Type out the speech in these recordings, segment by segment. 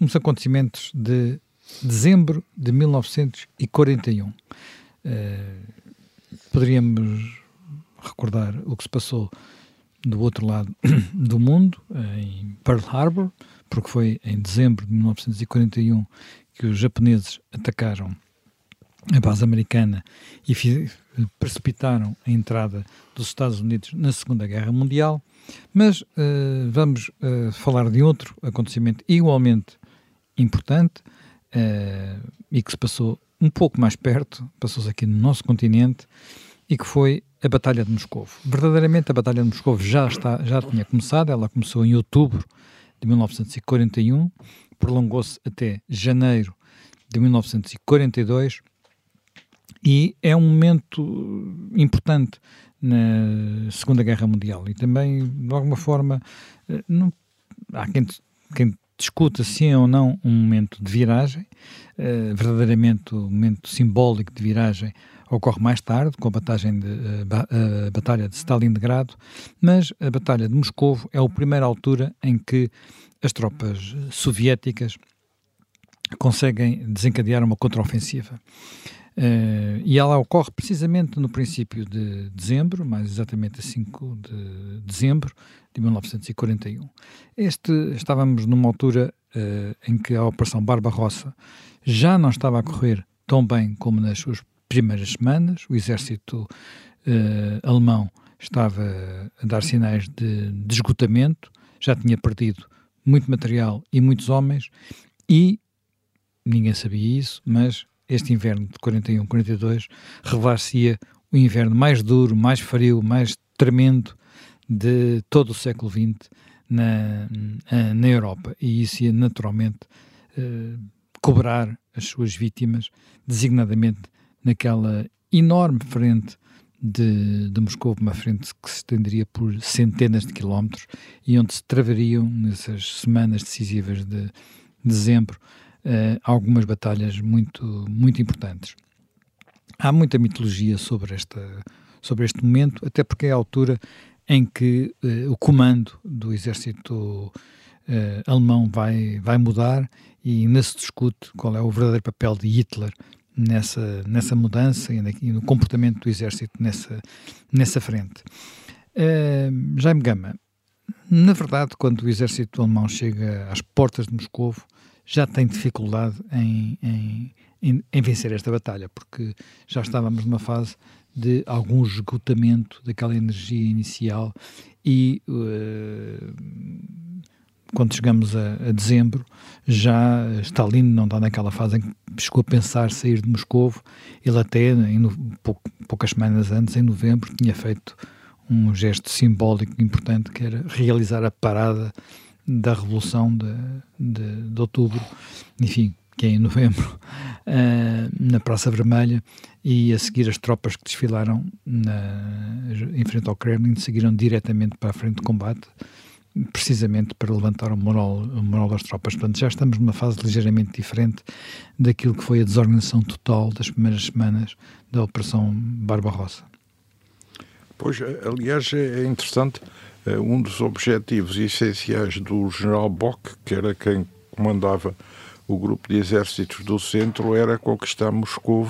uns acontecimentos de dezembro de 1941. Uh, eh, poderíamos recordar o que se passou do outro lado do mundo, em Pearl Harbor, porque foi em dezembro de 1941 que os japoneses atacaram a base americana e precipitaram a entrada dos Estados Unidos na Segunda Guerra Mundial. Mas uh, vamos uh, falar de outro acontecimento igualmente importante uh, e que se passou um pouco mais perto, passou-se aqui no nosso continente e que foi a Batalha de Moscou. Verdadeiramente a Batalha de Moscou já, está, já tinha começado, ela começou em outubro de 1941, prolongou-se até janeiro de 1942 e é um momento importante na Segunda Guerra Mundial e também, de alguma forma, eh, não, há quem, quem discuta se é ou não um momento de viragem, uh, verdadeiramente o momento simbólico de viragem ocorre mais tarde, com a, batalha de, uh, a Batalha de Stalingrado, mas a Batalha de Moscou é a primeira altura em que as tropas soviéticas conseguem desencadear uma contraofensiva. Uh, e ela ocorre precisamente no princípio de dezembro, mais exatamente a 5 de dezembro de 1941. Este, estávamos numa altura uh, em que a Operação Barbarossa já não estava a correr tão bem como nas suas primeiras semanas. O exército uh, alemão estava a dar sinais de, de esgotamento, já tinha perdido muito material e muitos homens, e ninguém sabia isso, mas este inverno de 41, 42 revelar-se-ia o inverno mais duro, mais frio, mais tremendo de todo o século XX na, na Europa. E isso ia naturalmente uh, cobrar as suas vítimas, designadamente naquela enorme frente de, de Moscou, uma frente que se estenderia por centenas de quilómetros e onde se travariam nessas semanas decisivas de dezembro uh, algumas batalhas muito, muito importantes. Há muita mitologia sobre, esta, sobre este momento, até porque é a altura em que uh, o comando do exército uh, alemão vai, vai mudar e ainda se discute qual é o verdadeiro papel de Hitler nessa, nessa mudança e, no comportamento do exército nessa, nessa frente. Uh, Jaime Gama, na verdade, quando o exército alemão chega às portas de Moscou, já tem dificuldade em, em, em, em, vencer esta batalha, porque já estávamos numa fase de algum esgotamento daquela energia inicial e uh, quando chegamos a, a, dezembro já Stalin não está naquela fase em que chegou a pensar sair de Moscou. Ele até em, pouco, poucas semanas antes, em novembro, tinha feito um gesto simbólico importante que era realizar a parada da Revolução de, de, de Outubro, enfim, que é em novembro, uh, na Praça Vermelha, e a seguir as tropas que desfilaram na, em frente ao Kremlin seguiram diretamente para a frente de combate, precisamente para levantar o moral, o moral das tropas. Portanto, já estamos numa fase ligeiramente diferente daquilo que foi a desorganização total das primeiras semanas da Operação Barbarossa. Pois, aliás, é interessante eh, um dos objetivos essenciais do general Bock, que era quem comandava o grupo de exércitos do centro, era conquistar Moscou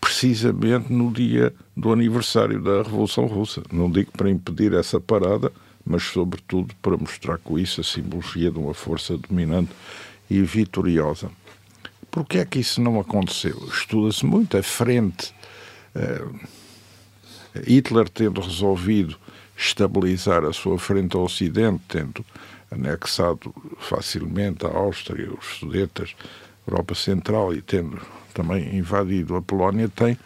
precisamente no dia do aniversário da Revolução Russa. Não digo para impedir essa parada, mas sobretudo para mostrar com isso a simbologia de uma força dominante e vitoriosa. Por que é que isso não aconteceu? Estuda-se muito a frente. Uh, Hitler tendo resolvido estabilizar a sua frente ao Ocidente, tendo anexado facilmente a Áustria, os Sudetas, Europa Central e tendo também invadido a Polónia, tem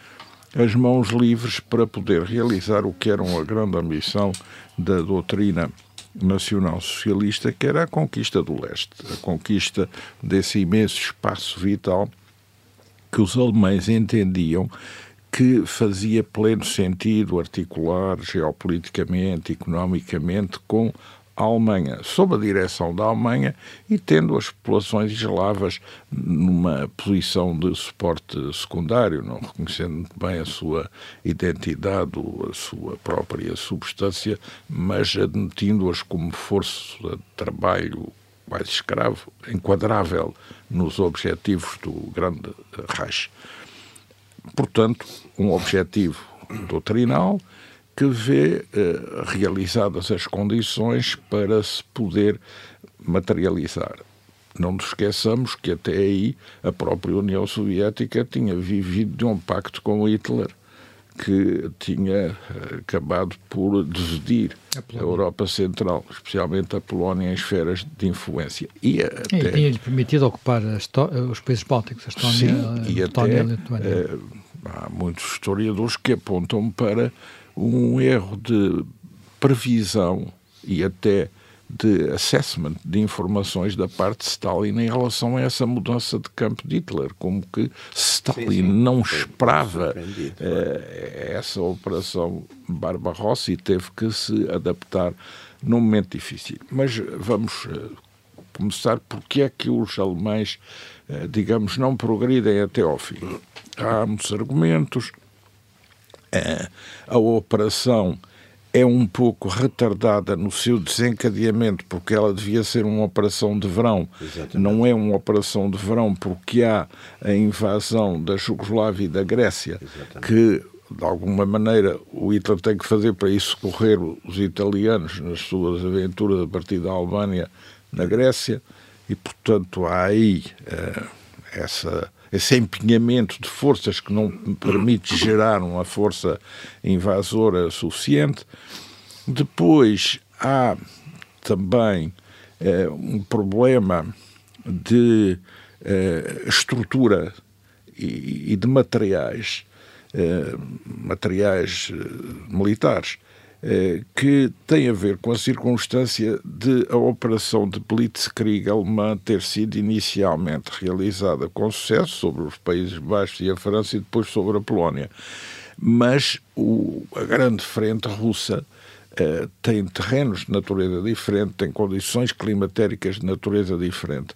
as mãos livres para poder realizar o que era uma grande ambição da doutrina nacional-socialista, que era a conquista do leste, a conquista desse imenso espaço vital que os alemães entendiam que fazia pleno sentido articular geopoliticamente, economicamente com a Alemanha, sob a direção da Alemanha e tendo as populações eslavas numa posição de suporte secundário, não reconhecendo bem a sua identidade, a sua própria substância, mas admitindo-as como força de trabalho quase escravo, enquadrável nos objetivos do grande Reich. Portanto, um objetivo doutrinal que vê eh, realizadas as condições para se poder materializar. Não nos esqueçamos que até aí a própria União Soviética tinha vivido de um pacto com Hitler que tinha eh, acabado por dividir a, a, Europa Central, especialmente a Polónia, em esferas de influência. E, até... tinha-lhe permitido ocupar os países bálticos, a Estónia, Sim, e a Letónia, até, a Lituânia. Há muitos historiadores que apontam para um erro de previsão e até de assessment de informações da parte de Stalin em relação a essa mudança de campo de Hitler, como que Stalin sim, sim. não esperava uh, essa operação Barbarossa e teve que se adaptar num momento difícil. Mas vamos uh, começar porque é que os alemães, uh, digamos, não progridem até ao fim. Há muitos argumentos. a operação é um pouco retardada no seu desencadeamento, porque ela devia ser uma operação de verão. Exatamente. Não é uma operação de verão porque há a invasão da Jugoslávia e da Grécia, Exatamente. que de alguma maneira o Hitler tem que fazer para isso correr os italianos nas suas aventuras a partir da Albânia na Grécia, e portanto há aí uh, essa esse empenhamento de forças que não permite gerar uma força invasora suficiente. Depois há também eh, um problema de eh, estrutura e, e, de materiais, eh, materiais militares que tem a ver com a circunstância de a operação de Blitzkrieg alemã ter sido inicialmente realizada com sucesso sobre os Países Baixos e a França e depois sobre a Polónia. Mas o, a grande frente russa eh, tem terrenos de natureza diferente, tem condições climatéricas de natureza diferente.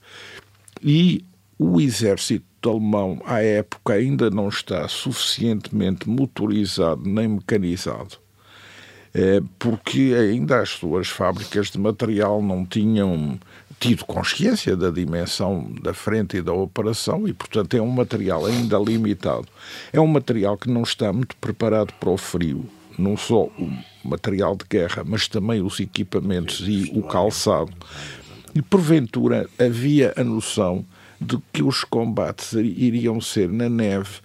E o exército alemão, à época, ainda não está suficientemente motorizado nem mecanizado eh, porque ainda as suas fábricas de material não tinham tido consciência da dimensão da frente e da operação e, portanto, é um material ainda limitado. É um material que não está muito preparado para o frio. Não só o material de guerra, mas também os equipamentos e o calçado. E, porventura, havia a noção de que os combates iriam ser na neve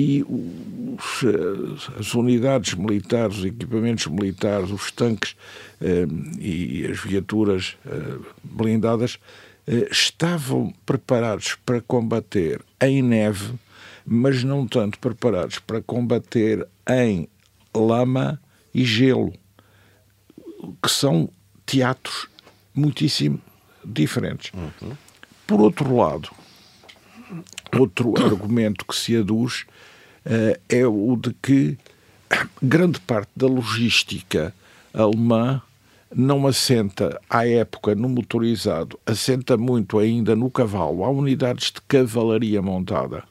e os, eh, as unidades militares, os equipamentos militares, os tanques eh, e as viaturas eh, blindadas eh, estavam preparados para combater em neve, mas não tanto preparados para combater em lama e gelo, que são teatros muitíssimo diferentes. Uhum. Por outro lado, outro argumento que se aduz é o de que grande parte da logística alemã não assenta à época no motorizado, assenta muito ainda no cavalo. Há unidades de cavalaria montada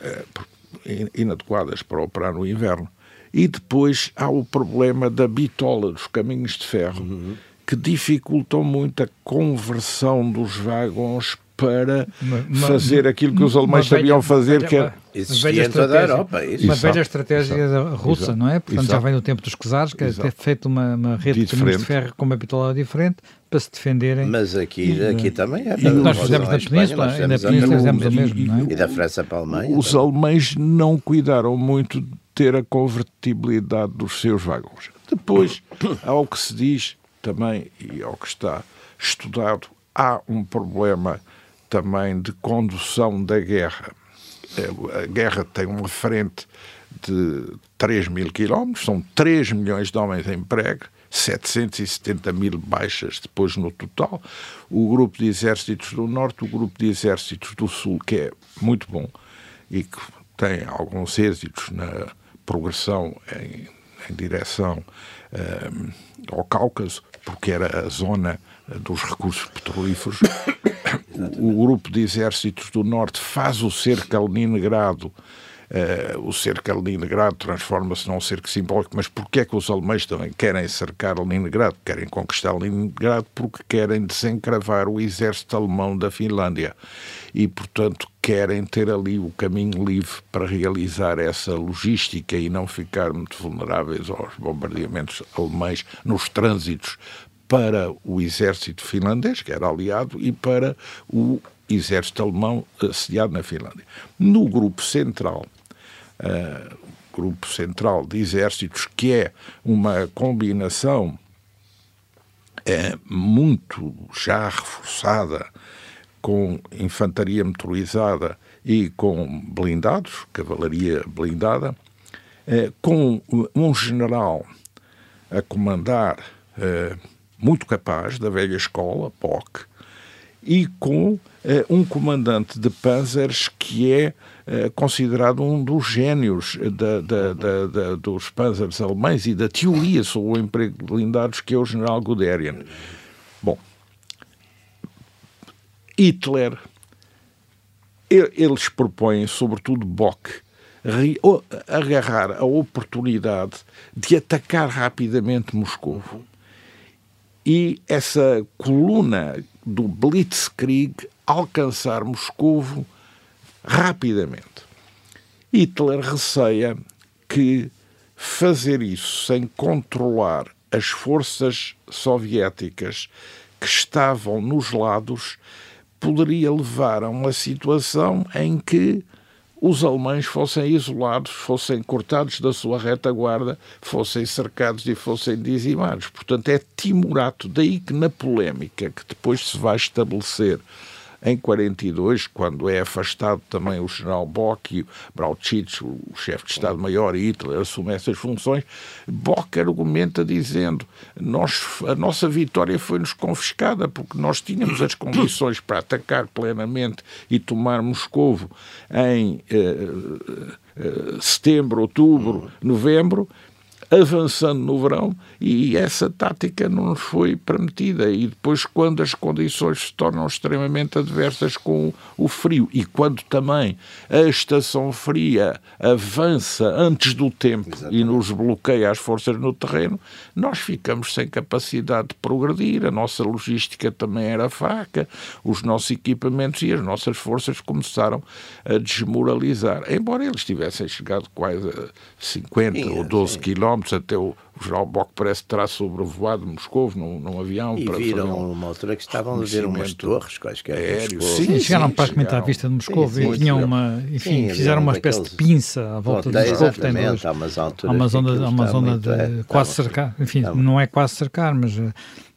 uh, inadequadas para operar no inverno. E depois há o problema da bitola dos caminhos de ferro, uhum. que dificultam muito a conversão dos vagões para uma, fazer aquilo que os alemães sabiam fazer, que era... Existia em toda a Europa. Isso. Uma velha estratégia Exato. russa, Exato. não é? Portanto, Exato. já vem do tempo dos czares, que é ter feito uma, uma rede de caminhos de ferro com uma bitola diferente para se defenderem. Mas aqui, aqui também é. E nós fizemos na Península, e na Península fizemos o mesmo, não é? E da França para a Alemanha. Os alemães não cuidaram muito de ter a convertibilidade dos seus vagões. Depois, ao que se diz também, e ao que está estudado, há um problema também de condução da guerra. É, a guerra tem uma frente de 3 mil quilómetros, são 3 milhões de homens em prego, 770 mil baixas depois no total. O grupo de exércitos do Norte, o grupo de exércitos do Sul, que é muito bom e que tem alguns êxitos na progressão em, em direção uh, ao Cáucaso, porque era a zona dos recursos petrolíferos. o, grupo de exércitos do Norte faz o cerco a Leningrado Uh, o cerco a Leningrado transforma-se num cerco simbólico, mas porquê é que os alemães também querem cercar Leningrado? Querem conquistar Leningrado porque querem desencravar o exército alemão da Finlândia e, portanto, querem ter ali o caminho livre para realizar essa logística e não ficar muito vulneráveis aos bombardeamentos alemães nos trânsitos para o exército finlandês, que era aliado, e para o exército alemão sediado na Finlândia. No grupo central, uh, grupo central de exércitos, que é uma combinação é, muito já reforçada com infantaria motorizada e com blindados, cavalaria blindada, com um general a comandar muito capaz, da velha escola, POC, e com eh, um comandante de panzers que é eh, considerado um dos gênios da, da, da, dos panzers alemães e da teoria sobre o emprego de blindados, que é o general Guderian. Bom, Hitler, eles propõem, sobretudo Bock, agarrar a oportunidade de atacar rapidamente Moscou. E essa coluna do Blitzkrieg alcançar Moscovo rapidamente. Hitler receia que fazer isso sem controlar as forças soviéticas que estavam nos lados poderia levar a uma situação em que os alemães fossem isolados, fossem cortados da sua retaguarda, fossem cercados e fossem dizimados. Portanto, é timorato. Daí que na polémica que depois se vai estabelecer em 42, quando é afastado também o general Bock e Brauchitsch, o chefe de Estado-Maior, e Hitler assume essas funções, Bock argumenta dizendo nós, a nossa vitória foi-nos confiscada porque nós tínhamos as condições para atacar plenamente e tomar Moscovo em eh, eh, setembro, outubro, novembro, avançando no verão e essa tática não nos foi permitida. E depois, quando as condições se tornam extremamente adversas com o frio e quando também a estação fria avança antes do tempo Exatamente. e nos bloqueia as forças no terreno, nós ficamos sem capacidade de progredir. A nossa logística também era fraca, os nossos equipamentos e as nossas forças começaram a desmoralizar. Embora eles tivessem chegado quase a 50 sim, ou 12 quilómetros quilómetros até o, o general Bock parece que terá sobrevoado Moscou num, num avião. E para viram um, uma altura que estavam a ver umas torres quaisquer. Aéreos. Sim, sim, chegaram praticamente à vista de Moscou e tinham uma, enfim, sim, fizeram uma espécie de pinça à volta de Moscou. Tem há uma zona, há uma zona de é, quase cercar, enfim, não é quase cercar, mas eh,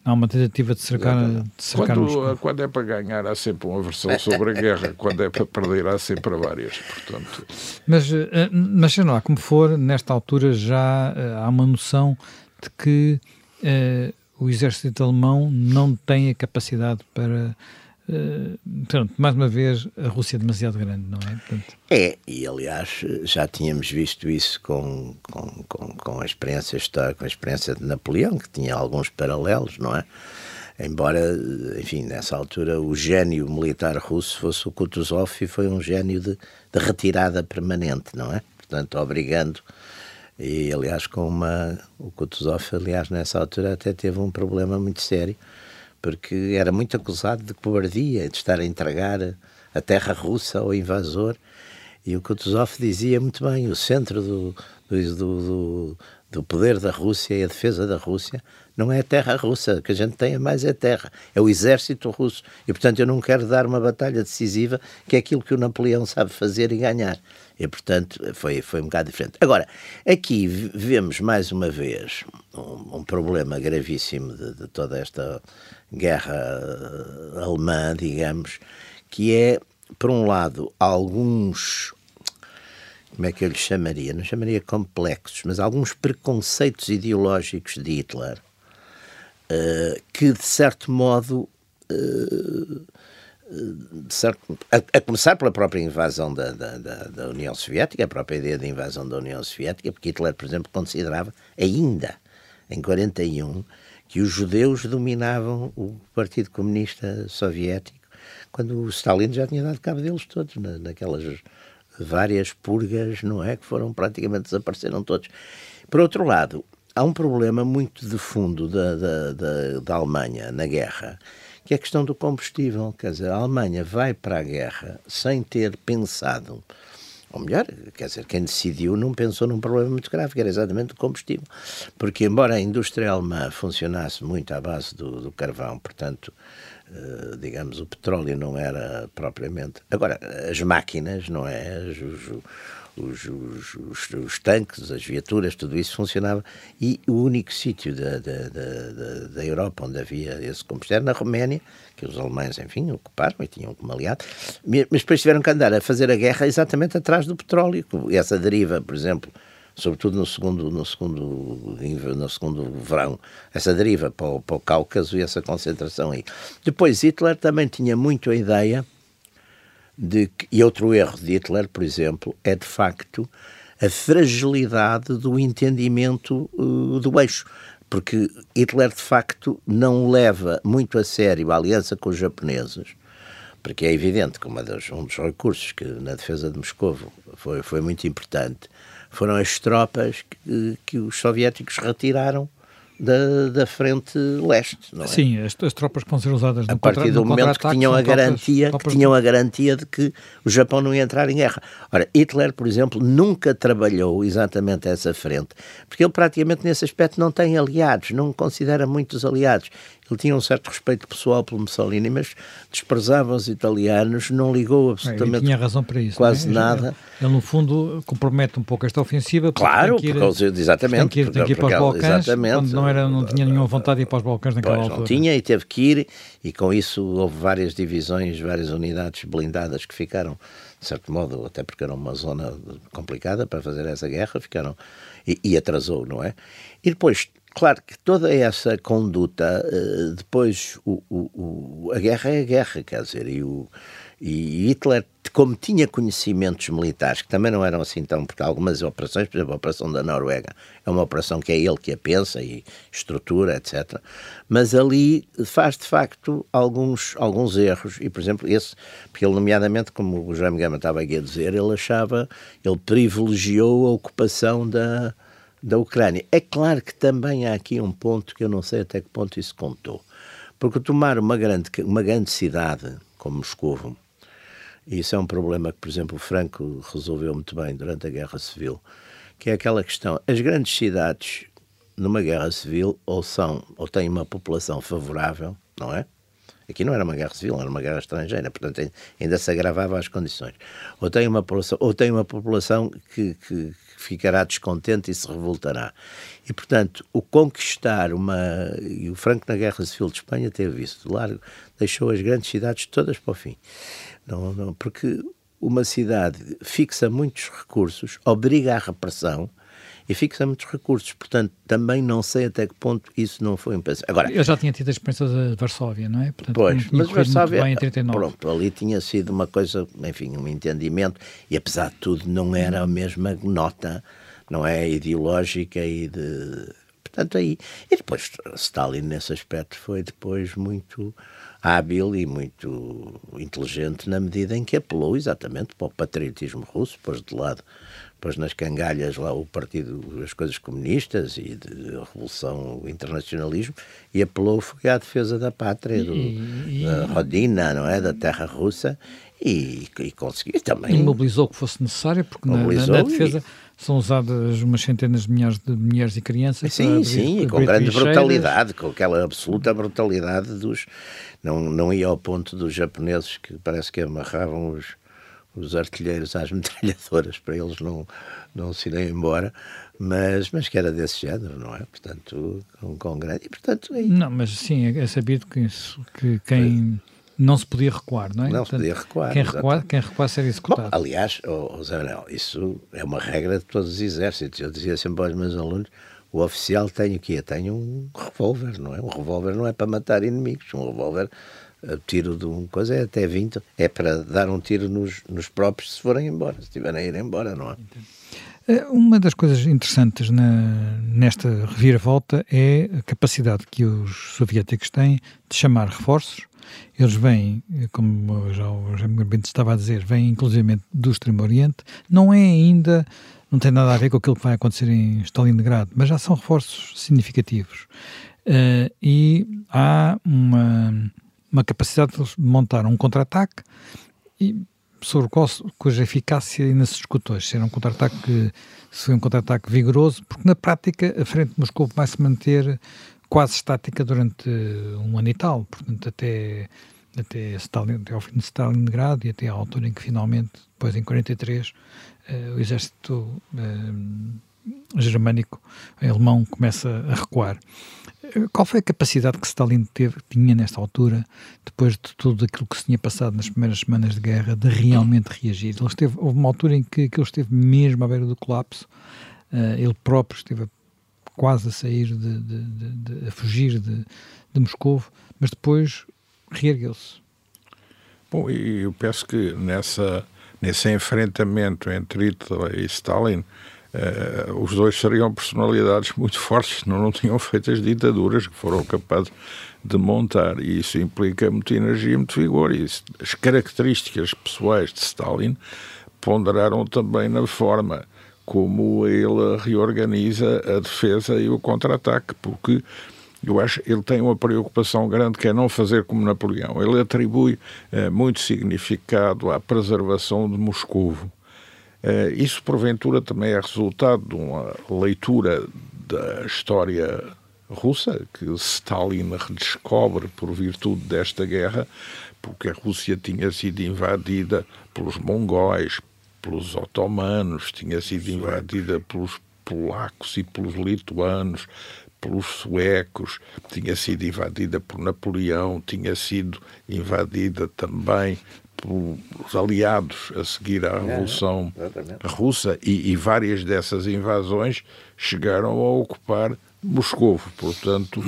Há uma tentativa de cercar, de cercar quando, quando é para ganhar, há sempre uma versão sobre a guerra. quando é para perder, há sempre várias. Portanto... Mas, eh, mas sei lá, como for, nesta altura já eh, há uma noção de que uh, o exército alemão não tem a capacidade para Uh, pronto, mais uma vez, a Rússia é demasiado grande, não é? Portanto... É, e aliás já tínhamos visto isso com, com, com, com a experiência histórica, com a experiência de Napoleão, que tinha alguns paralelos, não é? Embora, enfim, nessa altura o gênio militar russo fosse o Kutuzov e foi um gênio de, de retirada permanente, não é? Portanto, obrigando e aliás com uma o Kutuzov aliás nessa altura até teve um problema muito sério porque era muito acusado de cobardia, de estar a entregar a terra russa ao invasor. E o Kutuzov dizia muito bem: o centro do, do, do, do poder da Rússia e a defesa da Rússia não é a terra russa, o que a gente tem mais é terra, é o exército russo. E, portanto, eu não quero dar uma batalha decisiva, que é aquilo que o Napoleão sabe fazer e ganhar. E, portanto, foi, foi um bocado diferente. Agora, aqui vemos mais uma vez um, um problema gravíssimo de, de toda esta guerra eh, alemã, digamos, que é, por um lado, alguns como é que eu lhe chamaria? Não chamaria complexos, mas alguns preconceitos ideológicos de Hitler uh, que, de certo modo, uh, certo, a, a, começar pela própria invasão da, da, da, da, União Soviética, a própria ideia de invasão da União Soviética, porque Hitler, por exemplo, considerava ainda em 41 que os judeus dominavam o Partido Comunista Soviético, quando o Stalin já tinha dado cabo deles todos, na, naquelas várias purgas, não é? Que foram praticamente desapareceram todos. Por outro lado, há um problema muito de fundo da, da, da, da Alemanha na guerra, que é a questão do combustível. Quer dizer, a Alemanha vai para a guerra sem ter pensado, ou melhor, quer dizer, quem decidiu não pensou num problema muito grave, que era exatamente o combustível. Porque, embora a indústria alemã funcionasse muito à base do, do carvão, portanto, Uh, digamos, o petróleo não era propriamente. Agora, as máquinas, não é? Os, os, os, os, os, tanques, as viaturas, tudo isso funcionava. E o único sítio da, da, da, da, Europa onde havia esse combustível era na Roménia, que os alemães, enfim, ocuparam e tinham como aliado. Mas depois tiveram que andar a fazer a guerra exatamente atrás do petróleo. Essa deriva, por exemplo, sobretudo no segundo, no segundo, no segundo verão, essa deriva para o, para o Cáucaso e essa concentração aí. Depois, Hitler também tinha muito a ideia de que, e outro erro de Hitler, por exemplo, é de facto a fragilidade do entendimento uh, do eixo. Porque Hitler, de facto, não leva muito a sério a aliança com os japoneses, porque é evidente que das, um dos recursos que na defesa de Moscou foi, foi muito importante foram as tropas que, que os soviéticos retiraram da, da frente leste. Não é? Sim, as, as tropas que vão ser usadas a partir do momento que tinham a garantia tropas, que tinham a garantia de que o Japão não ia entrar em guerra. Ora, Hitler, por exemplo, nunca trabalhou exatamente essa frente, porque ele praticamente nesse aspecto não tem aliados, não considera muitos aliados. Ele tinha um certo respeito pessoal pelo Mussolini, mas desprezava os italianos, não ligou absolutamente. Ele tinha razão para isso. Quase é? nada. Ele, ele, no fundo, compromete um pouco esta ofensiva. Claro, ir, por causa, exatamente. Tem que ir, tem que ir para os Balcãs, exatamente. não, era, não tinha nenhuma vontade de ir para os Balcãs naquela pois, altura. Não tinha e teve que ir, e com isso houve várias divisões, várias unidades blindadas que ficaram, de certo modo, até porque era uma zona complicada para fazer essa guerra, ficaram. e, e atrasou, não é? E depois Claro que toda essa conduta, eh, depois o, o, o, a guerra é a guerra, quer dizer, e, e Hitler, como tinha conhecimentos militares, que também não eram assim tão, porque algumas operações, por exemplo, a operação da Noruega, é uma operação que é ele que a pensa e estrutura, etc. Mas ali faz de facto alguns, alguns erros, e por exemplo, esse, porque ele, nomeadamente, como o Jaime Gama estava aqui a dizer, ele achava, ele privilegiou a ocupação da da Ucrânia. É claro que também há aqui um ponto que eu não sei até que ponto isso contou. Porque tomar uma grande, uma grande cidade como Moscou, e isso é um problema que, por exemplo, o Franco resolveu muito bem durante a Guerra Civil, que é aquela questão: as grandes cidades numa guerra civil ou são ou têm uma população favorável, não é? Aqui não era uma guerra civil, era uma guerra estrangeira, portanto ainda se agravava as condições. Ou tem uma população, ou tem uma população que, que, ficará descontente e se revoltará. E, portanto, o conquistar uma. E o Franco na Guerra Civil de Espanha teve isso, de largo, deixou as grandes cidades todas para o fim. Não, não, porque uma cidade fixa muitos recursos, obriga à repressão e fixa muitos recursos. Portanto, também não sei até que ponto isso não foi um pensamento. Agora, Eu já tinha tido a experiência de Varsóvia, não é? Portanto, pois, mas Varsóvia, bem em 39. pronto, ali tinha sido uma coisa, enfim, um entendimento, e apesar de tudo não era a mesma nota, não é, ideológica e de... Portanto, aí... E depois, Stalin, nesse aspecto, foi depois muito hábil e muito inteligente na medida em que apelou exatamente para o patriotismo russo, pôs de lado pôs nas cangalhas lá o partido, as coisas comunistas e de revolução, o internacionalismo, e apelou foi à defesa da pátria, do, e, da Rodina, não é? Da terra russa, e, e conseguiu também. E mobilizou o que fosse necessário, porque na, na, na, defesa e... são usadas umas centenas de milhares de mulheres e crianças. Sim, sim, e com grande brutalidade, com aquela absoluta brutalidade dos. Não, não ia ao ponto dos japoneses que parece que amarravam os os artilheiros às metralhadoras para eles não, não se irem embora, mas, mas que era desse género, não é? Portanto, com, com grande. E, portanto, aí... Não, mas sim, é, é sabido que, isso, que quem. Não se podia recuar, não é? Não Portanto, se podia recuar. Quem recuar, quem recuar seria executado. Bom, aliás, oh, Zé Manuel, isso é uma regra de todos os exércitos. Eu dizia sempre aos meus alunos: o oficial tem o quê? Tem um revólver, não é? Um revólver não é para matar inimigos, um revólver tiro de uma coisa é até 20, é para dar um tiro nos, nos próprios se forem embora, se estiverem a ir embora, não é? Eh, uma das coisas interessantes na, nesta reviravolta é a capacidade que os soviéticos têm de chamar reforços. Eles vêm, como já o Jaime Bento estava a dizer, vêm inclusive do Extremo Oriente. Não é ainda, não tem nada a ver com aquilo que vai acontecer em Stalingrado, mas já são reforços significativos. Uh, e há uma, uma capacidade de montar um contra-ataque sobre qual, cuja eficácia ainda se discutou. Se era um contra-ataque, se foi um contra-ataque vigoroso, porque na prática a frente de Moscou vai se manter quase estática durante um ano e tal, portanto até, até, Stalin, até ao fim de Stalingrado e até à altura em que finalmente, depois em 43, eh, o exército eh, germânico, alemão, começa a recuar. Qual foi a capacidade que Stalin teve, tinha nesta altura, depois de tudo aquilo que se tinha passado nas primeiras semanas de guerra, de realmente reagir? Ele esteve, houve uma altura em que, que ele esteve mesmo à beira do colapso, uh, ele próprio esteve quase a sair, de, de, de, de a fugir de, de Moscou, mas depois reergueu-se. Bom, eu penso que nessa, nesse enfrentamento entre Hitler e Stalin, Uh, os dois seriam personalidades muito fortes, não, tinham feito as ditaduras que foram capazes de montar, e isso implica muita energia, muito vigor. E isso, as características pessoais de Stalin ponderaram também na forma como ele reorganiza a defesa e o contra-ataque, porque eu acho que ele tem uma preocupação grande que é não fazer como Napoleão. Ele atribui uh, muito significado à preservação de Moscou isso, porventura, também é resultado de uma leitura da história russa, que Stalin redescobre por virtude desta guerra, porque a Rússia tinha sido invadida pelos mongóis, pelos otomanos, tinha sido invadida pelos polacos e pelos lituanos, pelos suecos, tinha sido invadida por Napoleão, tinha sido invadida também pelos aliados a seguir à é, Revolução é, Russa e, e, várias dessas invasões chegaram a ocupar Moscou. Portanto,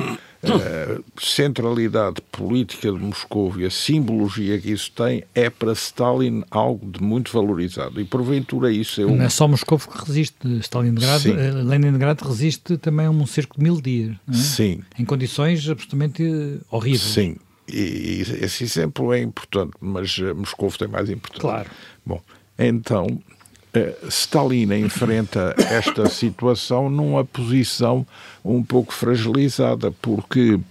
a centralidade política de Moscou e a simbologia que isso tem é para Stalin algo de muito valorizado. E porventura isso é um... Não é só Moscou que resiste. Stalingrado, eh, Leningrado resiste também a um cerco de mil dias. É? Sim. Em condições absolutamente horríveis. Sim. E, esse exemplo é importante, mas uh, Moscou tem mais importância. Claro. Bom, então, uh, Stalin enfrenta esta situação numa posição um pouco fragilizada, porque uh,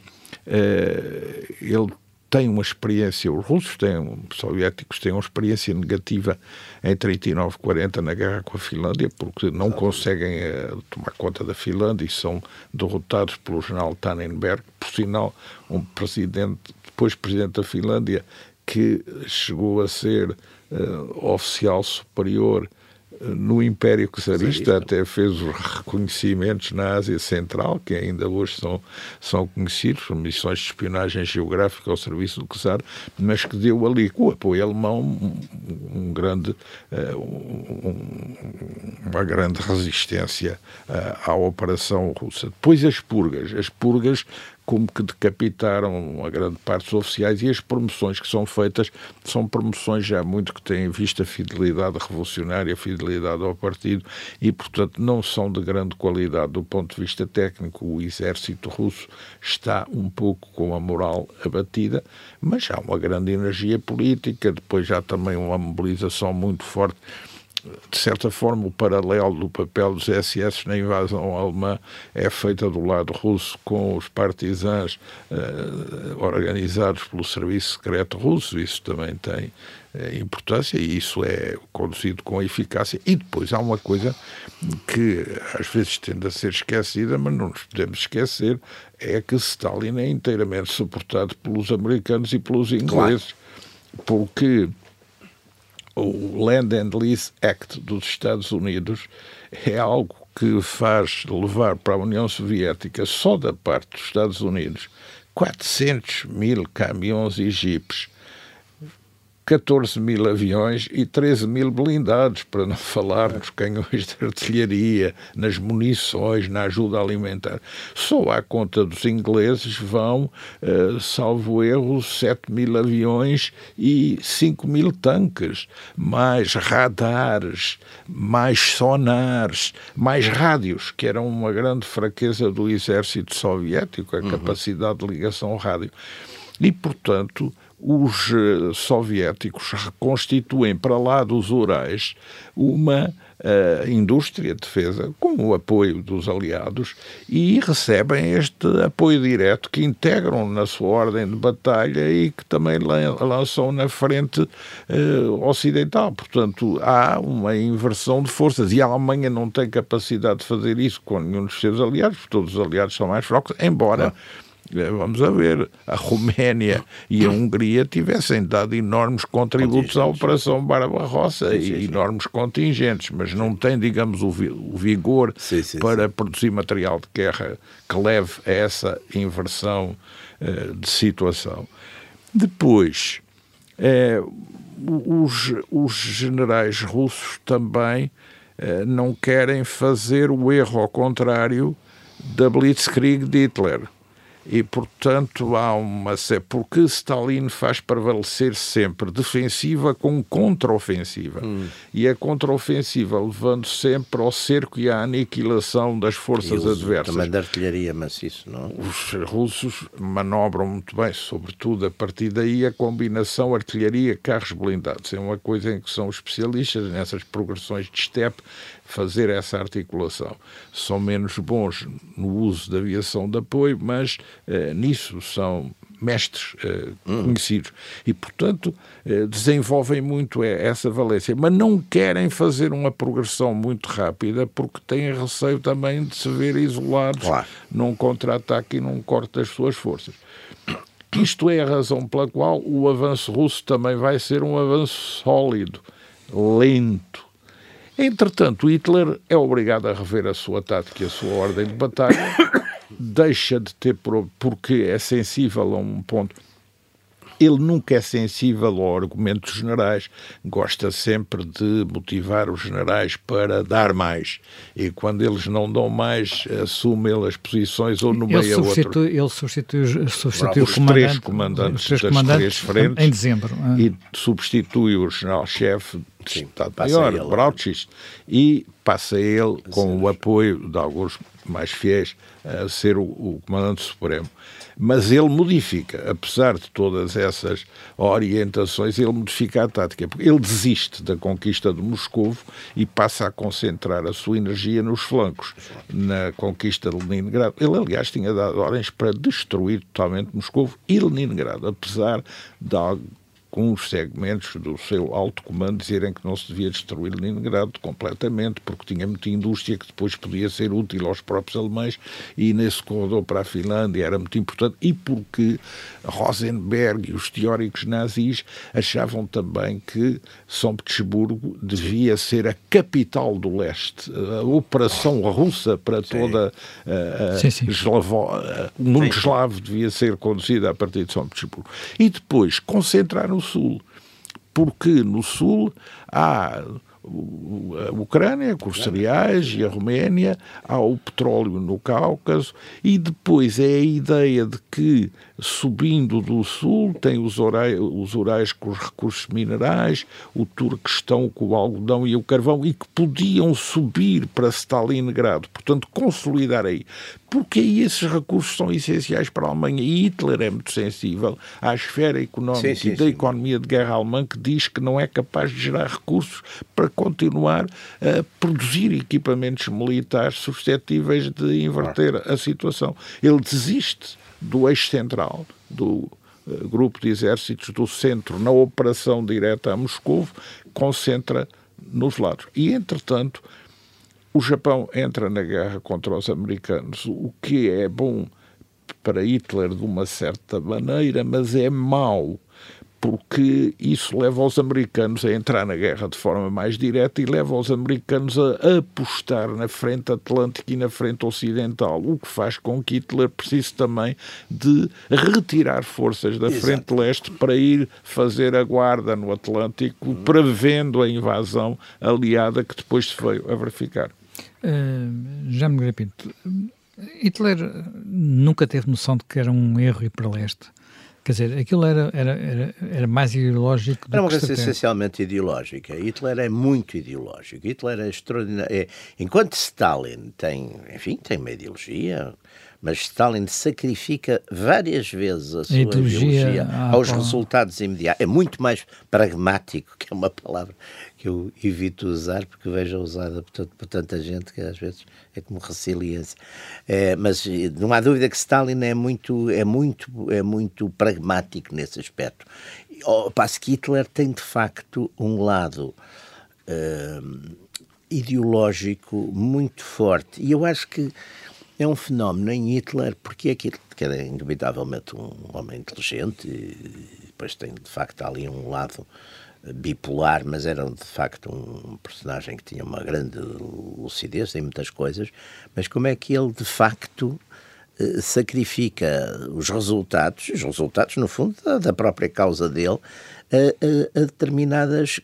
ele tem uma experiência, os russos têm, os soviéticos têm uma experiência negativa em 39, 40 na guerra com a Finlândia, porque não conseguem uh, tomar conta da Finlândia e são derrotados pelo general Tannenberg, por sinal, um presidente, depois presidente da Finlândia, que chegou a ser uh, oficial superior no Império Czarista até fez os reconhecimentos na Ásia Central, que ainda hoje são, são conhecidos, missões de espionagem geográfica ao serviço do Czar, mas que deu ali, com o apoio alemão, um, um grande, uh, um, uma grande resistência uh, à operação russa. Depois as purgas. As purgas como que decapitaram a grande parte dos oficiais e as promoções que são feitas são promoções já muito que têm vista a fidelidade revolucionária, fidelidade ao partido e, portanto, não são de grande qualidade do ponto de vista técnico. O exército russo está um pouco com a moral abatida, mas há uma grande energia política, depois já também uma mobilização muito forte de certa forma, o paralelo do papel dos SS na invasão alemã é feita do lado russo com os partisans uh, organizados pelo serviço secreto russo. Isso também tem uh, importância e isso é conduzido com eficácia. E depois há uma coisa que às vezes tende a ser esquecida, mas não nos podemos esquecer, é que Stalin é inteiramente suportado pelos americanos e pelos ingleses. Claro. Porque o Land and Lease Act dos Estados Unidos é algo que faz levar para a União Soviética, só da parte dos Estados Unidos, 400 mil caminhões e jipes 14 mil aviões e 13 mil blindados, para não falar nos canhões de artilharia, nas munições, na ajuda alimentar. Só à conta dos ingleses vão, uh, salvo erro, 7 mil aviões e 5 mil tanques, mais radares, mais sonares, mais rádios, que era uma grande fraqueza do exército soviético, a uhum. capacidade de ligação rádio. E, portanto, os uh, soviéticos reconstituem para lá dos Urais uma uh, indústria de defesa com o apoio dos aliados e recebem este apoio direto que integram na sua ordem de batalha e que também lançam na frente uh, ocidental. Portanto, há uma inversão de forças e a Alemanha não tem capacidade de fazer isso com nenhum dos seus aliados, porque todos os aliados são mais fracos, embora. É, vamos a ver, a Roménia e a Hungria tivessem dado enormes contributos à Operação Barbarossa e enormes contingentes, mas não têm, digamos, o, vigor sim, sim, para sim. produzir material de guerra que leve a essa inversão uh, de situação. Depois, uh, os, os generais russos também uh, não querem fazer o erro ao contrário da Blitzkrieg de Hitler e, portanto, há uma. Porque Stalin faz prevalecer sempre defensiva com contraofensiva. Hum. E a contraofensiva levando sempre ao cerco e à aniquilação das forças adversas. Também da artilharia maciço, não? Os russos manobram muito bem, sobretudo a partir daí a combinação artilharia-carros blindados. É uma coisa em que são especialistas nessas progressões de steppe fazer essa articulação. São menos bons no uso da aviação de apoio, mas eh, nisso são mestres eh, hum. conhecidos e, portanto, eh, desenvolvem muito essa valência, mas não querem fazer uma progressão muito rápida porque têm receio também de se ver isolados claro. num contra-ataque e num corte das suas forças. Isto é a razão pela qual o avanço russo também vai ser um avanço sólido, lento, Entretanto, Hitler é obrigado a rever a sua tática e a sua ordem de batalha, deixa de ter, porque é sensível a um ponto ele nunca é sensível ao argumento dos generais, gosta sempre de motivar os generais para dar mais. E quando eles não dão mais, assume ele as posições ou no meio outro. Ele substitui, substitui os, três comandantes os três das comandantes três frentes em dezembro. E substitui o general-chefe de Estado-Maior, Brauchis, e passa ele, com o apoio de alguns mais fiéis, a ser o, o comandante supremo mas ele modifica, apesar de todas essas orientações, ele modifica a tática, porque ele desiste da conquista de Moscou e passa a concentrar a sua energia nos flancos, na conquista de Leningrado. Ele, aliás, tinha dado ordens para destruir totalmente Moscou e Leningrado, apesar de alguns segmentos do seu alto comando dizerem que não se devia destruir Leningrado completamente, porque tinha muita indústria que depois podia ser útil aos próprios alemães e nesse corredor para a Finlândia era muito importante, e porque Rosenberg e os teóricos nazis achavam também que São Petersburgo devia ser a capital do leste, a operação russa para sim. toda a, a sim, sim. Eslavo, o mundo eslavo devia ser conduzida a partir de São Petersburgo. E depois concentraram Sul, porque no Sul há a Ucrânia, com os cereais, e a Roménia, há o petróleo no Cáucaso, e depois é a ideia de que, subindo do sul, tem os, Urais, os Urais com os recursos minerais, o Turquestão com o algodão e o carvão, e que podiam subir para Stalingrado, portanto, consolidar aí porque aí esses recursos são essenciais para a Alemanha. E Hitler é muito sensível à esfera económica sim, sim, e da sim. economia de guerra alemã, que diz que não é capaz de gerar recursos para continuar a produzir equipamentos militares suscetíveis de inverter a situação. Ele desiste do eixo central, do uh, grupo de exércitos do centro, na operação direta a Moscou, concentra nos lados. E, entretanto, o Japão entra na guerra contra os americanos, o que é bom para Hitler de uma certa maneira, mas é mau porque isso leva os americanos a entrar na guerra de forma mais direta e leva os americanos a apostar na frente atlântica e na frente ocidental, o que faz com que Hitler precise também de retirar forças da Exato. frente leste para ir fazer a guarda no Atlântico, uhum. prevendo a invasão aliada que depois se veio a verificar. Uh, já me Pinto, Hitler nunca teve noção de que era um erro ir para leste. Quer dizer, aquilo era, era, era, era mais ideológico do Era uma coisa essencialmente ideológica. Hitler é muito ideológico. Hitler é extraordinário. É, enquanto Stalin tem, enfim, tem uma ideologia, mas Stalin sacrifica várias vezes a sua ideologia, ideologia aos resultados imediatos. É muito mais pragmático, que é uma palavra que eu evito usar, porque vejo usada por, por tanta gente que às vezes é como resiliência. É, mas não há dúvida que Stalin é muito, é muito, é muito pragmático nesse aspecto. Ao passo que Hitler tem de facto um lado. Uh, ideológico muito forte e eu acho que é um fenómeno em Hitler, porque é que era indubitavelmente um homem inteligente, e depois tem de facto ali um lado bipolar, mas era de facto um personagem que tinha uma grande lucidez em muitas coisas, mas como é que ele de facto eh, sacrifica os resultados, os resultados no fundo da própria causa dele, a, a, a determinadas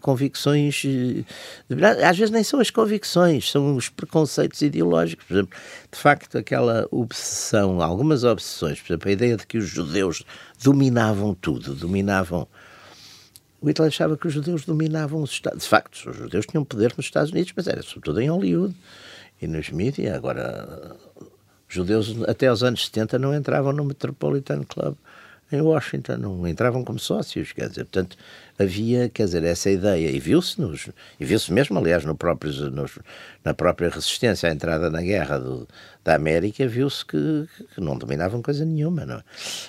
convicções. Eh, às vezes nem são as convicções, são os preconceitos ideológicos. Por exemplo, de facto, aquela obsessão, algumas obsessões, por exemplo, a ideia de que os judeus dominavam tudo, dominavam. O Hitler achava que os judeus dominavam os Estados De facto, os judeus tinham poder nos Estados Unidos, mas era sobretudo em Hollywood e nos mídias. Agora, os judeus até os anos 70 não entravam no Metropolitan Club em Washington, não entravam como sócios, quer dizer, portanto, havia, quer dizer, essa ideia, e viu-se nos, e viu-se mesmo, aliás, no próprio, nos, na própria resistência à entrada na guerra do, da América, viu-se que, que, não dominavam coisa nenhuma, não é?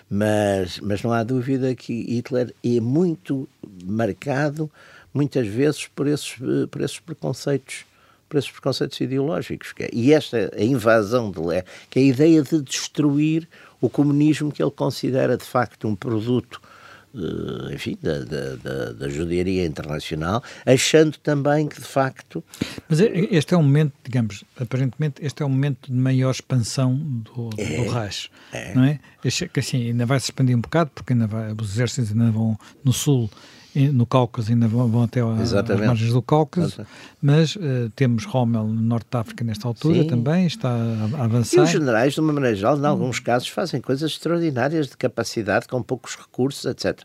Mas, mas não há dúvida que Hitler é muito marcado, muitas vezes, por esses, por esses preconceitos por esses preconceitos ideológicos. É, e esta a invasão de que é a ideia de destruir o comunismo que ele considera de facto um produto eh, enfim, da, da, da, judiaria internacional, achando também que de facto. Mas este é um momento, digamos, aparentemente, este é um momento de maior expansão do, é, do Reich, é. não é? Que assim, ainda vai se expandir um bocado, porque ainda vai, os exércitos ainda vão no sul no Cáucaso, ainda vão até às margens do Cáucaso, mas uh, temos Rommel no Norte de África nesta altura Sim. também, está a, a, avançar. E os generais, de uma maneira geral, em alguns casos, fazem coisas extraordinárias de capacidade, com poucos recursos, etc.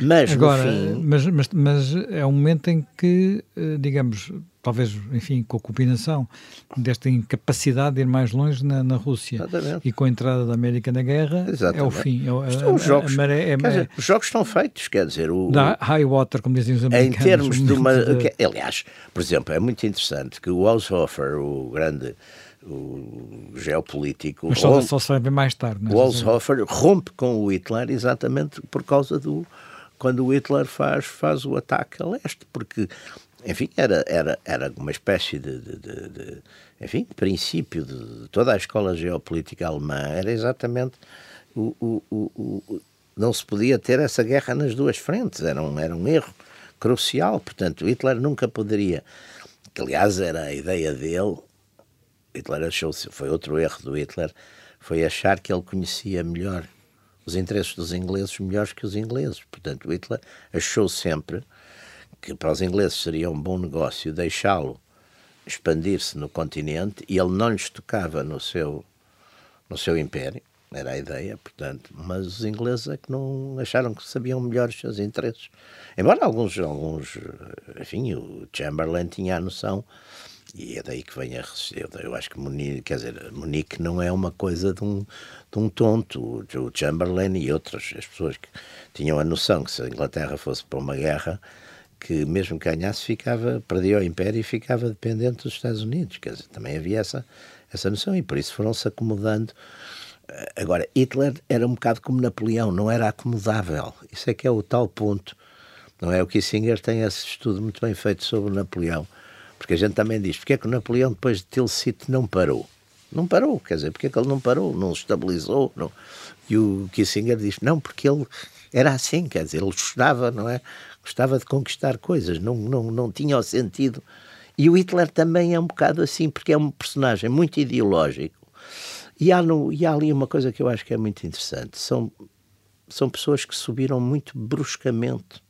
Mas, Agora, fim... mas, mas, mas, é um momento em que, eh, digamos, talvez, enfim, com a combinação desta incapacidade de ir mais longe na, na Rússia Exatamente. e com a entrada da América na guerra, Exatamente. é o fim. É, a, os, jogos, maré, é, dizer, os jogos estão feitos, quer dizer... O, da high water, como dizem os americanos. Em termos de uma... De... Aliás, por exemplo, é muito interessante que o Haushofer, o grande o geopolítico. Mas só, rompe, só se vai ver mais tarde. O Haushofer rompe com o Hitler exatamente por causa do. Quando o Hitler faz, faz o ataque a leste, porque enfim, era, era, era uma espécie de, de, de, de enfim, princípio de toda a escola geopolítica alemã, era exatamente o, o, o, o, não se podia ter essa guerra nas duas frentes, era um, era um erro crucial, portanto, Hitler nunca poderia, que aliás era a ideia dele, Hitler achou, foi outro erro do Hitler, foi achar que ele conhecia melhor os interesses dos ingleses melhores que os ingleses, portanto, Hitler achou sempre que para os ingleses seria um bom negócio deixá-lo expandir-se no continente e ele não lhes tocava no seu, no seu império, era a ideia, portanto, mas os ingleses é que não acharam que sabiam melhor os seus interesses. Embora alguns, alguns enfim, o Chamberlain tinha a noção, e é daí que vem a resistência. Eu acho que Munique, quer dizer, Munique não é uma coisa de um, de um tonto. O Chamberlain e outras, as pessoas que tinham a noção que se a Inglaterra fosse para uma guerra, que mesmo que ganhasse ficava, perdia o império e ficava dependente dos Estados Unidos. Quer dizer, também havia essa, essa noção e por isso foram-se acomodando. Eh, agora, Hitler era um bocado como Napoleão, não era acomodável. Isso é que é o tal ponto. Não é? O Kissinger tem esse estudo muito bem feito sobre Napoleão. Porque a gente também diz, porque é que o Napoleão depois de Tilsit não parou? Não parou, quer dizer, porque é que ele não parou? Não estabilizou? Não. E o Kissinger diz, não, porque ele era assim, quer dizer, ele gostava, não é? Gostava de conquistar coisas, não, não, não tinha o sentido. E o Hitler também é um bocado assim, porque é um personagem muito ideológico. E há, no, e há ali uma coisa que eu acho que é muito interessante: são, são pessoas que subiram muito bruscamente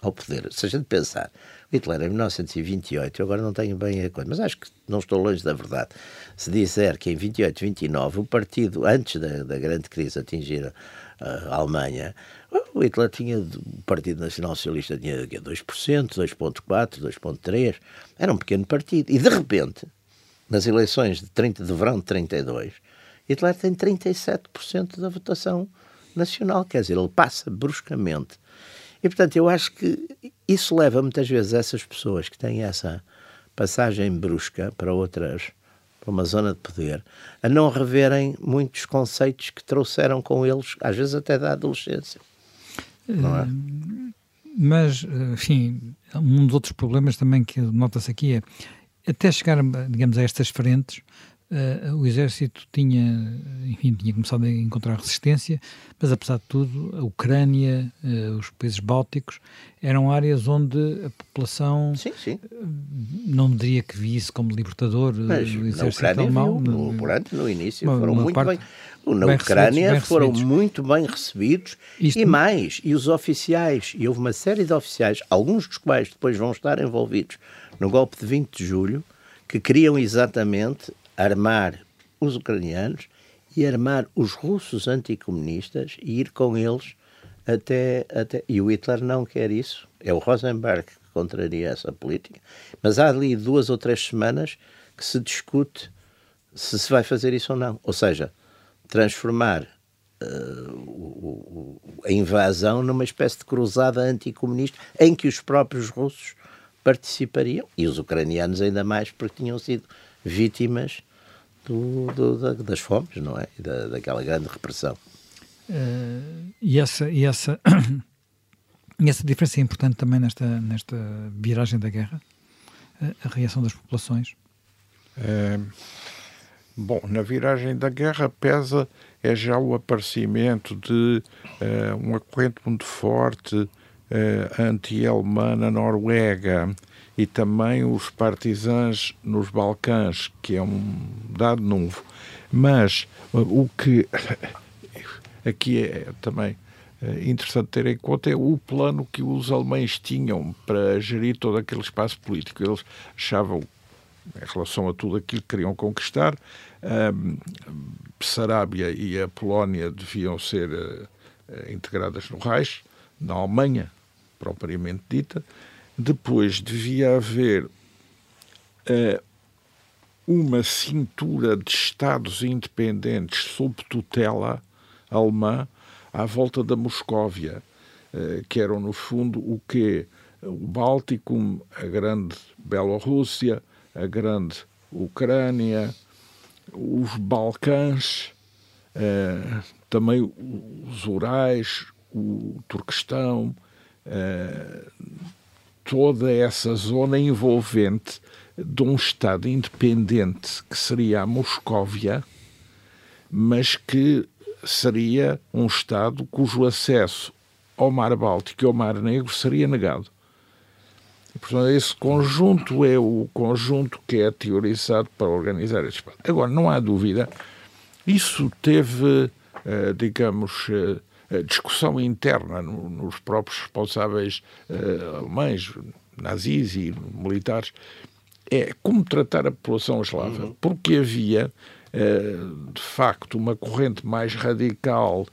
ao poder. Se a gente pensar, Hitler em 1928, eu agora não tenho bem a coisa, mas acho que não estou longe da verdade. Se disser que em 28, 29, o partido, antes da, da grande crise atingir a, a Alemanha, o Hitler tinha, o Partido Nacional Socialista tinha 2%, 2,4%, 2,3%, era um pequeno partido. E de repente, nas eleições de, 30, de verão de 32, Hitler tem 37% da votação nacional, quer dizer, ele passa bruscamente e, portanto, eu acho que isso leva muitas vezes essas pessoas que têm essa passagem brusca para outras, para uma zona de poder, a não reverem muitos conceitos que trouxeram com eles, às vezes até da adolescência. Não é? Eh, mas, enfim, um dos outros problemas também que nota-se aqui é até chegar, digamos, a estas frentes, Uh, o exército tinha, enfim, tinha começado a encontrar resistência, mas apesar de tudo, a Ucrânia, uh, os países bálticos, eram áreas onde a população sim, sim. Uh, não diria que visse como libertador mas o exército alemão. No, no, no início foram muito parte, bem. Na bem Ucrânia bem foram muito bem recebidos Isto... e mais, e os oficiais, e houve uma série de oficiais, alguns dos quais depois vão estar envolvidos no golpe de 20 de julho, que queriam exatamente armar os ucranianos e armar os russos anticomunistas e ir com eles até, até. E o Hitler não quer isso. É o Rosenberg que contraria essa política. Mas há ali duas ou três semanas que se discute se se vai fazer isso ou não. Ou seja, transformar uh, a invasão numa espécie de cruzada anticomunista em que os próprios russos participariam e os ucranianos ainda mais porque tinham sido vítimas do, do, da, das fomes, não é? Da, daquela grande repressão. Uh, e essa, e essa, e essa diferença é importante também nesta, nesta viragem da guerra? A, a reação das populações? É, bom, na viragem da guerra pesa é já o aparecimento de uh, uma corrente muito forte uh, anti-alemã na Noruega, e também os partisãs nos Balcãs, que é um dado novo. Mas o que aqui é também eh, interessante ter em conta é o plano que os alemães tinham para gerir todo aquele espaço político. Eles achavam, em relação a tudo aquilo que queriam conquistar, um, Sarábia e a Polónia deviam ser uh, integradas no Reich, na Alemanha propriamente dita, depois devia haver uh, uma cintura de Estados independentes sob tutela alemã à volta da Moscóvia, uh, que eram, no fundo, o que? O Báltico, a grande Bielorrússia, a grande Ucrânia, os Balcãs, uh, também os Urais, o Turquestão, uh, toda essa zona envolvente de um Estado independente que seria a Moscóvia, mas que seria um Estado cujo acesso ao Mar Báltico e ao Mar Negro seria negado. E, portanto, esse conjunto é o conjunto que é teorizado para organizar este. Agora, não há dúvida, isso teve, eh, digamos, eh, discussão interna no, nos próprios responsáveis uh, alemães, nazis e militares, é como tratar a população eslava. Uhum. Porque havia, uh, de facto, uma corrente mais radical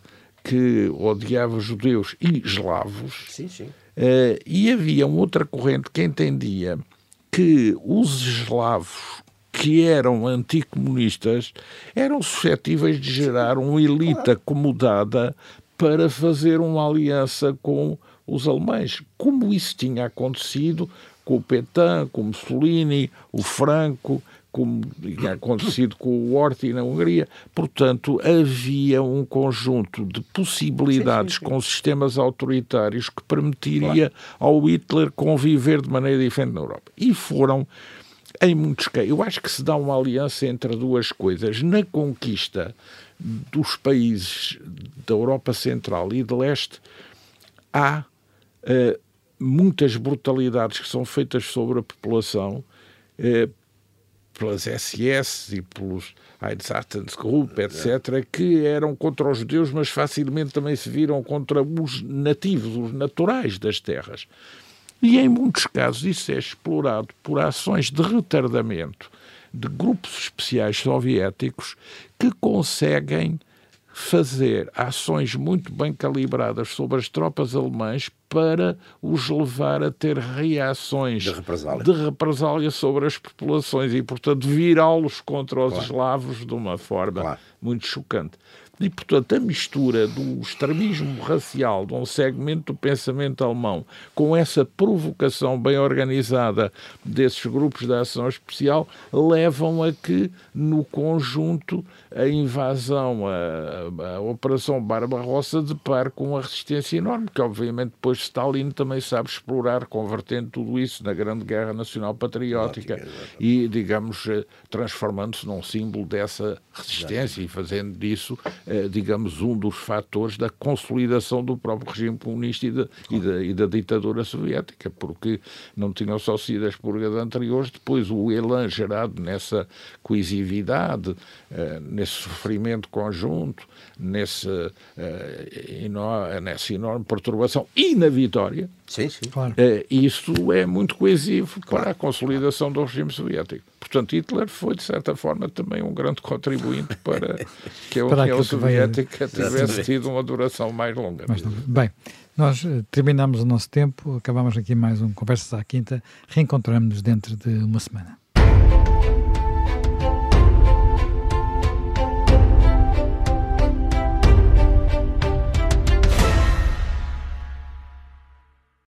que odiava judeus e eslavos. Sim, sim. Uh, e havia outra corrente que entendia que os eslavos que eram anticomunistas eram suscetíveis de gerar uma elite acomodada para fazer uma aliança com os alemães, como isso tinha acontecido com o Petain, com o Mussolini, o Franco, como tinha acontecido com o Horthy na Hungria. Portanto, havia um conjunto de possibilidades sim, sim, sim. com sistemas autoritários que permitiria claro. ao Hitler conviver de maneira diferente na Europa. E foram em muitos casos. Eu acho que se dá uma aliança entre duas coisas. Na conquista dos países da Europa Central e de Leste, há uh, muitas brutalidades que são feitas sobre a população uh, pelas SS e pelos Einsatzgrupp, etc., que eram contra os judeus, mas facilmente também se viram contra os nativos, os naturais das terras. E em muitos casos isso é explorado por ações de retardamento de grupos especiais soviéticos que conseguem fazer ações muito bem calibradas sobre as tropas alemãs para os levar a ter reações de represália, de represália sobre as populações e, portanto, virá-los contra os claro. eslavos de uma forma claro. muito chocante. E, portanto, a mistura do extremismo racial de um segmento do pensamento alemão com essa provocação bem organizada desses grupos de ação especial levam a que, no conjunto, a invasão, a, a Operação Barbarossa depare com uma resistência enorme, que obviamente depois Stalin também sabe explorar, convertendo tudo isso na Grande Guerra Nacional Patriótica e, digamos, eh, transformando-se num símbolo dessa resistência e fazendo disso digamos, um dos fatores da consolidação do próprio regime comunista e da, e da, e da ditadura soviética, porque não tinham só sido as purgas anteriores, depois o elan gerado nessa coesividade, eh, nesse sofrimento conjunto, nesse, eh, nessa enorme perturbação e na vitória, sim, sim. Claro. isso é muito coesivo claro. para a consolidação do regime soviético. Portanto, Hitler foi, de certa forma, também um grande contribuinte para que a União Soviética tivesse tido uma duração mais longa. Bem, nós eh, terminamos o nosso tempo, acabamos aqui mais um Conversas à Quinta, reencontramos-nos dentro de uma semana.